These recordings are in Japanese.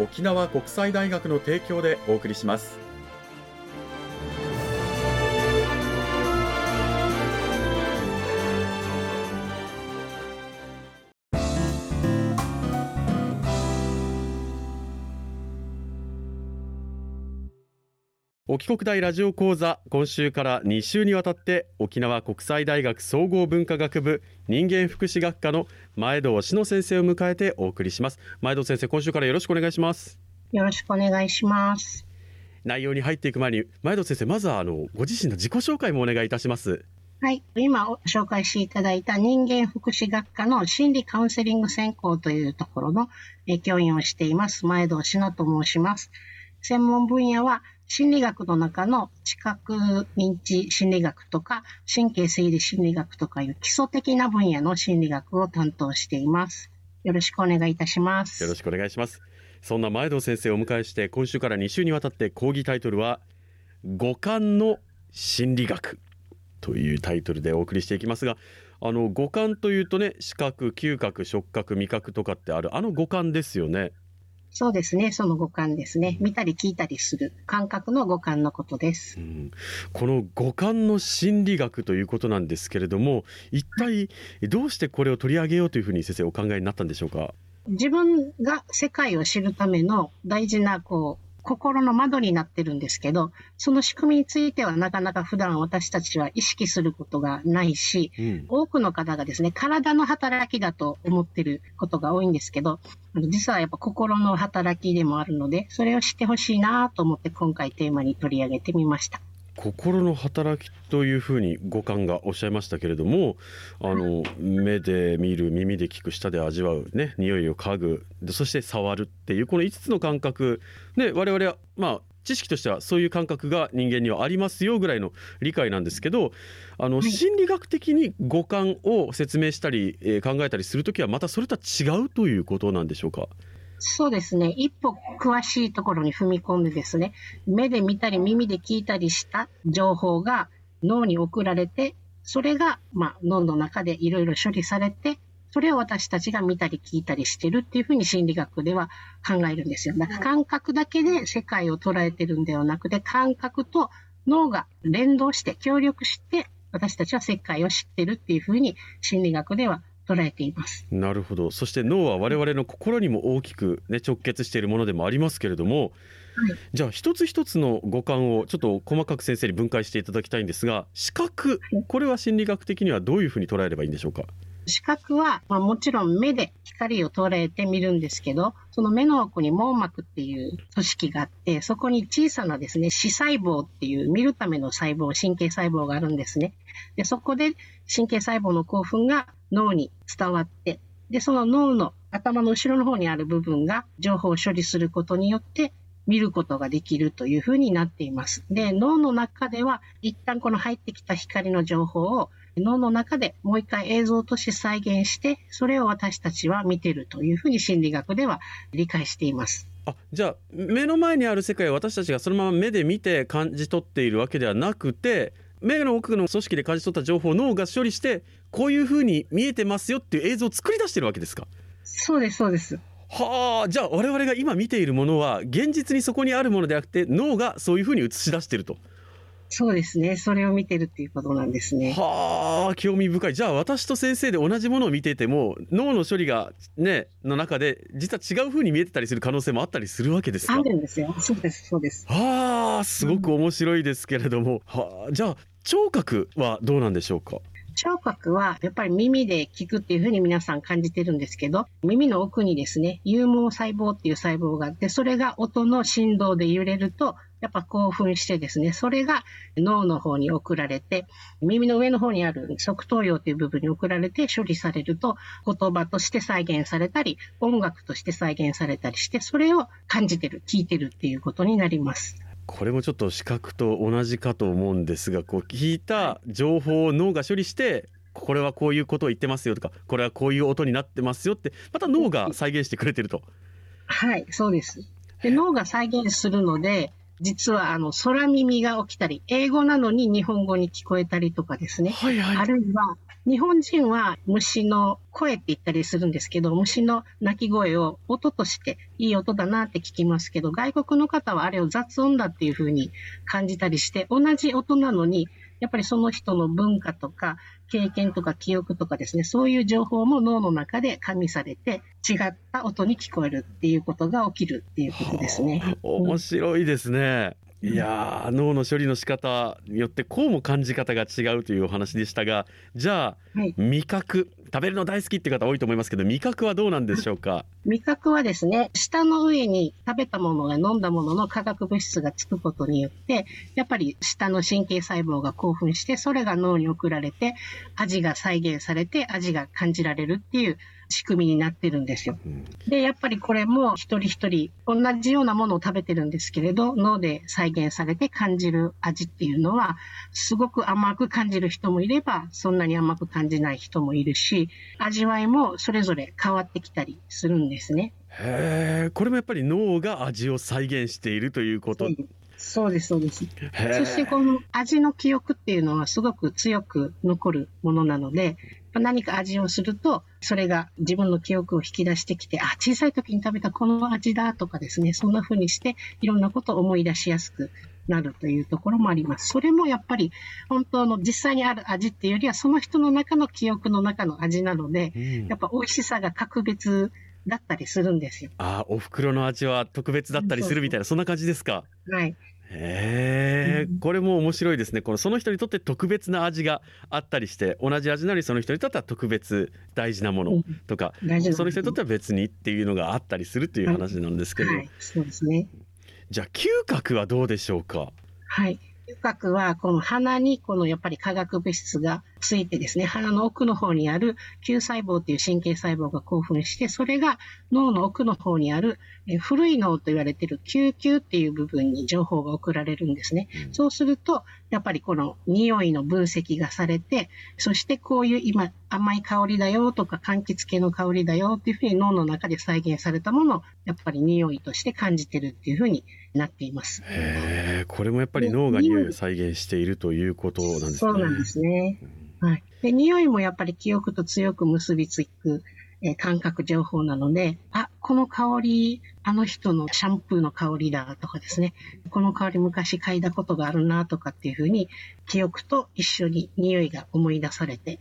沖縄国際大学の提供でお送りします。沖国大ラジオ講座今週から2週にわたって沖縄国際大学総合文化学部人間福祉学科の前堂志乃先生を迎えてお送りします。前堂先生今週からよろしくお願いします。よろしくお願いします。内容に入っていく前に前堂先生まずはあのご自身の自己紹介もお願いいたします。はい。今紹介していただいた人間福祉学科の心理カウンセリング専攻というところの教員をしています。前堂志乃と申します。専門分野は心理学の中の知覚認知心理学とか神経生理心理学とかいう基礎的な分野の心理学を担当しています。よろしくお願いいたします。よろしくお願いします。そんな前堂先生をお迎えして今週から2週にわたって講義タイトルは五感の心理学というタイトルでお送りしていきますがあの五感というとね視覚嗅覚触覚味覚とかってあるあの五感ですよねそうですね、その五感ですね。見たり聞いたりする感覚の五感のことです。うん、この五感の心理学ということなんですけれども、一体どうしてこれを取り上げようというふうに先生お考えになったんでしょうか？自分が世界を知るための大事なこう心の窓になってるんですけど、その仕組みについてはなかなか普段私たちは意識することがないし、うん、多くの方がですね、体の働きだと思ってることが多いんですけど、実はやっぱ心の働きでもあるので、それを知ってほしいなと思って今回テーマに取り上げてみました。心の働きというふうに五感がおっしゃいましたけれどもあの目で見る耳で聞く舌で味わうね匂いを嗅ぐそして触るっていうこの5つの感覚で我々はまあ知識としてはそういう感覚が人間にはありますよぐらいの理解なんですけどあの心理学的に五感を説明したり、えー、考えたりする時はまたそれとは違うということなんでしょうか？そうですね。一歩詳しいところに踏み込んでですね、目で見たり耳で聞いたりした情報が脳に送られて、それが、まあ、脳の中でいろいろ処理されて、それを私たちが見たり聞いたりしてるっていうふうに心理学では考えるんですよ。だから感覚だけで世界を捉えてるんではなくて、感覚と脳が連動して協力して、私たちは世界を知ってるっていうふうに心理学では捉えています。なるほど。そして脳は我々の心にも大きく、ね、直結しているものでもありますけれども、はい、じゃあ一つ一つの五感をちょっと細かく先生に分解していただきたいんですが視覚これは心理学的にはどういうふうに捉えればいいんでしょうか？視覚は、まあ、もちろん目で光を捉えて見るんですけど、その目の奥に網膜っていう組織があって、そこに小さなですね、視細胞っていう見るための細胞、神経細胞があるんですね。で、そこで神経細胞の興奮が脳に伝わって、で、その脳の頭の後ろの方にある部分が情報を処理することによって見ることができるというふうになっています。で、脳の中では一旦この入ってきた光の情報を脳の中でもう一回映像として再現して、それを私たちは見てるというふうに心理学では理解しています。あじゃあ目の前にある世界を私たちがそのまま目で見て感じ取っているわけではなくて目の奥の組織で感じ取った情報を脳が処理してこういうふうに見えてますよっていう映像を作り出してるわけですか？そうですそうです。はあじゃあ我々が今見ているものは現実にそこにあるものではなくて脳がそういうふうに映し出してるとそうですね。それを見てるっていうことなんですね。はあ、興味深い。じゃあ私と先生で同じものを見てても脳の処理がねの中で実は違う風に見えてたりする可能性もあったりするわけですか？あるんですよ。そうですそうです。はあ、すごく面白いですけれども、うん、はあ、じゃあ聴覚はどうなんでしょうか？聴覚はやっぱり耳で聞くっていうふうに皆さん感じてるんですけど、耳の奥にですね、有毛細胞っていう細胞があって、それが音の振動で揺れると、やっぱ興奮してですね、それが脳の方に送られて、耳の上の方にある側頭葉という部分に送られて処理されると、言葉として再現されたり、音楽として再現されたりして、それを感じてる、聞いてるっていうことになります。これもちょっと視覚と同じかと思うんですがこう聞いた情報を脳が処理してこれはこういうことを言ってますよとかこれはこういう音になってますよってまた脳が再現してくれてると。はいそうです。で脳が再現するので実はあの空耳が起きたり英語なのに日本語に聞こえたりとかですね、はいはい、あるいは日本人は虫の声って言ったりするんですけど、虫の鳴き声を音としていい音だなって聞きますけど、外国の方はあれを雑音だっていうふうに感じたりして、同じ音なのに、やっぱりその人の文化とか経験とか記憶とかですね、そういう情報も脳の中で加味されて違った音に聞こえるっていうことが起きるっていうことですね。面白いですね。いや脳の処理の仕方によってこうも感じ方が違うというお話でしたがじゃあ、はい、味覚食べるの大好きって方多いと思いますけど味覚はどうなんでしょうか？味覚はですね舌の上に食べたものが飲んだものの化学物質がつくことによってやっぱり舌の神経細胞が興奮してそれが脳に送られて味が再現されて味が感じられるっていう仕組みになってるんですよ。で、やっぱりこれも一人一人同じようなものを食べてるんですけれど、脳で再現されて感じる味っていうのは、すごく甘く感じる人もいれば、そんなに甘く感じない人もいるし、味わいもそれぞれ変わってきたりするんですね。へえ、これもやっぱり脳が味を再現しているということそうです、そうです。そしてこの味の記憶っていうのはすごく強く残るものなので、何か味をすると、それが自分の記憶を引き出してきて、あ、小さい時に食べたこの味だとかですね、そんな風にして、いろんなことを思い出しやすくなるというところもあります。それもやっぱり、本当の実際にある味っていうよりは、その人の中の記憶の中の味なので、うん、やっぱ美味しさが格別だったりするんですよ。あ、お袋の味は特別だったりするみたいな、そんな感じですか？はい。へえ、これも面白いですね。このその人にとって特別な味があったりして、同じ味なのにその人にとっては特別大事なものとか、うん、その人にとっては別にっていうのがあったりするという話なんですけど、はいはい、そうですね。じゃあ嗅覚はどうでしょうか？はい。嗅覚はこの鼻にこのやっぱり化学物質がついてですね、鼻の奥の方にある球細胞という神経細胞が興奮して、それが脳の奥の方にあるえ古い脳と言われている救急っていう部分に情報が送られるんですね。うん、そうすると、やっぱりこの匂いの分析がされて、そしてこういう今甘い香りだよとか柑橘系の香りだよっていうふうに脳の中で再現されたものをやっぱり匂いとして感じてるっていうふうになっています。へこれもやっぱり脳が匂いを再現しているということなんですね。そうなんですね。はい。で、匂いもやっぱり記憶と強く結びつく、えー、感覚情報なので、あ、この香り、あの人のシャンプーの香りだとかですね、この香り昔嗅いだことがあるなとかっていうふうに、記憶と一緒に匂いが思い出されて、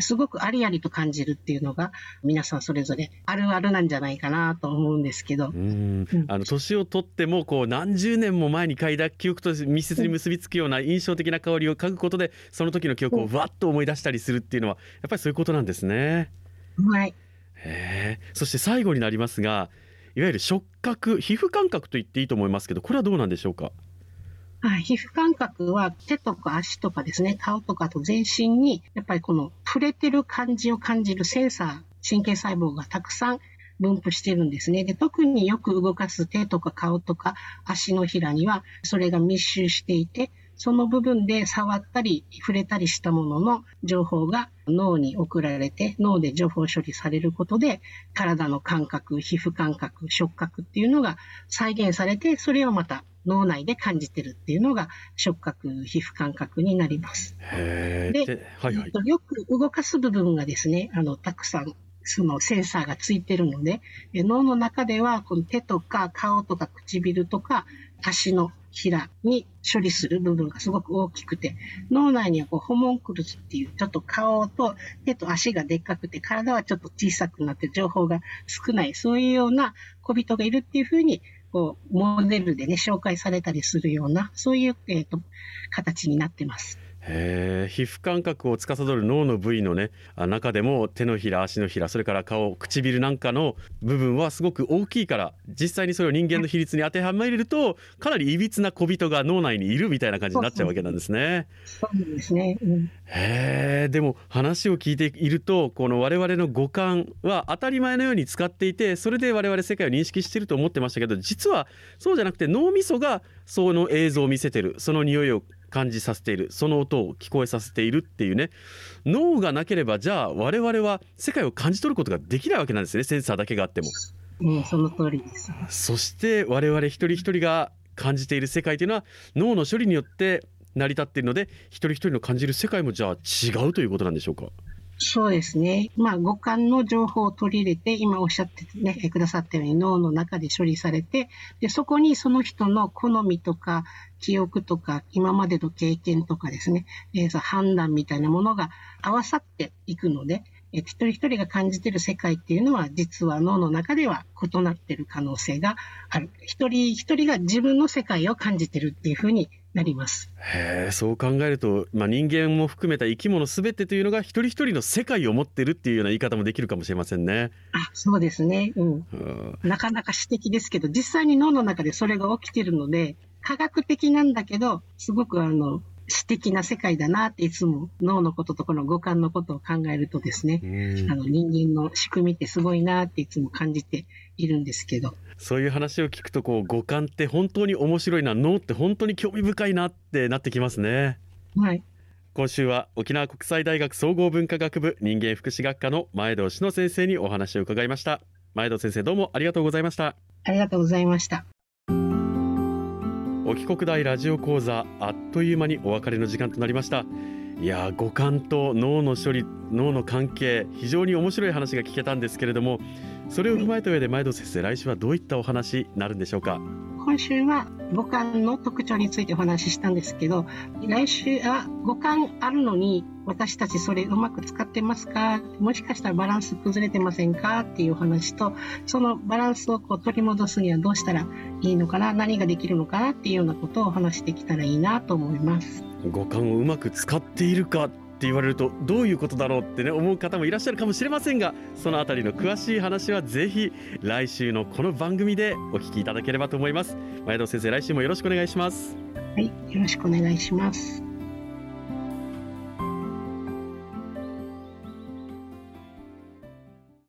すごくありありと感じるっていうのが、皆さんそれぞれあるあるなんじゃないかなと思うんですけど。うんあの年を取ってもこう何十年も前に嗅いだ記憶と密接に結びつくような印象的な香りを嗅ぐことで、その時の記憶をわっと思い出したりするっていうのは、やっぱりそういうことなんですね。はい。へそして最後になりますがいわゆる触覚皮膚感覚と言っていいと思いますけどこれはどうなんでしょうか、皮膚感覚は手とか足とかですね、顔とかと全身に、やっぱりこの触れてる感じを感じるセンサー、神経細胞がたくさん分布してるんですね。で、特によく動かす手とか顔とか足のひらには、それが密集していて、その部分で触ったり触れたりしたものの情報が脳に送られて、脳で情報処理されることで、体の感覚、皮膚感覚、触覚っていうのが再現されて、それをまた脳内で感じてるっていうのが触覚、皮膚感覚になります。で、はいはい、よく動かす部分がですね、あの、たくさんそのセンサーがついてるので、脳の中ではこの手とか顔とか唇とか足のひらに処理する部分がすごく大きくて、脳内にはこうホモンクルスっていうちょっと顔と手と足がでっかくて体はちょっと小さくなって情報が少ない、そういうような小人がいるっていうふうにこうモデルでね紹介されたりするようなそういう、えーと形になってます。へ皮膚感覚を司る脳の部位のね中でも手のひら足のひらそれから顔唇なんかの部分はすごく大きいから実際にそれを人間の比率に当てはめるとかなりいびつな小人が脳内にいるみたいな感じになっちゃうわけなんですね。そうですね、うん、へでも話を聞いているとこの我々の五感は当たり前のように使っていてそれで我々世界を認識していると思ってましたけど実はそうじゃなくて脳みそがその映像を見せてるその匂いを感じさせている。その音を聞こえさせているっていうね。脳がなければじゃあ我々は世界を感じ取ることができないわけなんですね。センサーだけがあっても。ね、その通りです。そして我々一人一人が感じている世界というのは脳の処理によって成り立っているので一人一人の感じる世界もじゃあ違うということなんでしょうか？そうですね。まあ、五感の情報を取り入れて、今おっしゃってね、くださったように脳の中で処理されて、で、そこにその人の好みとか、記憶とか、今までの経験とかですね、えー、判断みたいなものが合わさっていくので、え一人一人が感じている世界っていうのは、実は脳の中では異なっている可能性がある。一人一人が自分の世界を感じてるっていうふうになります。へそう考えると、まあ、人間も含めた生き物すべてというのが一人一人の世界を持ってるっていうような言い方もできるかもしれませんね。あそうですね、うん、なかなか指摘ですけど実際に脳の中でそれが起きてるので科学的なんだけどすごくあの詩的な世界だなっていつも脳のこととこの五感のことを考えるとですね、あの人間の仕組みってすごいなっていつも感じているんですけど。そういう話を聞くとこう五感って本当に面白いな脳って本当に興味深いなってなってきますね。はい。今週は沖縄国際大学総合文化学部人間福祉学科の前戸志乃先生にお話を伺いました前戸先生どうもありがとうございましたありがとうございました沖国大ラジオ講座あっという間にお別れの時間となりました。いや五感と脳の処理脳の関係非常に面白い話が聞けたんですけれどもそれを踏まえた上で前戸先生来週はどういったお話になるんでしょうか？今週は五感の特徴についてお話ししたんですけど来週は五感あるのに私たちそれうまく使ってますか？もしかしたらバランス崩れてませんか？っていう話とそのバランスをこう取り戻すにはどうしたらいいのかな？何ができるのかな？っていうようなことをお話してきたらいいなと思います。五感をうまく使っているかって言われるとどういうことだろうってね思う方もいらっしゃるかもしれませんがそのあたりの詳しい話はぜひ来週のこの番組でお聞きいただければと思います。前田先生来週もよろしくお願いします。はいよろしくお願いします。